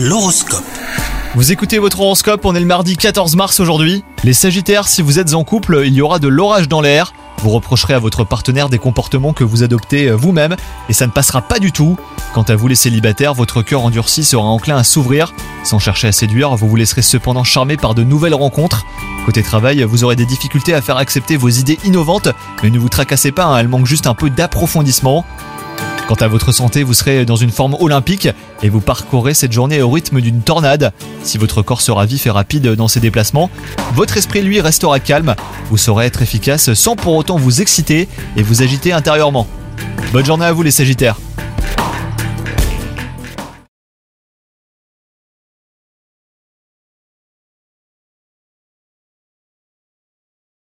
L'horoscope. Vous écoutez votre horoscope, on est le mardi 14 mars aujourd'hui. Les Sagittaires, si vous êtes en couple, il y aura de l'orage dans l'air. Vous reprocherez à votre partenaire des comportements que vous adoptez vous-même et ça ne passera pas du tout. Quant à vous les célibataires, votre cœur endurci sera enclin à s'ouvrir. Sans chercher à séduire, vous vous laisserez cependant charmer par de nouvelles rencontres. Côté travail, vous aurez des difficultés à faire accepter vos idées innovantes, mais ne vous tracassez pas, hein, elles manquent juste un peu d'approfondissement. Quant à votre santé, vous serez dans une forme olympique et vous parcourrez cette journée au rythme d'une tornade. Si votre corps sera vif et rapide dans ses déplacements, votre esprit lui restera calme. Vous saurez être efficace sans pour autant vous exciter et vous agiter intérieurement. Bonne journée à vous les Sagittaires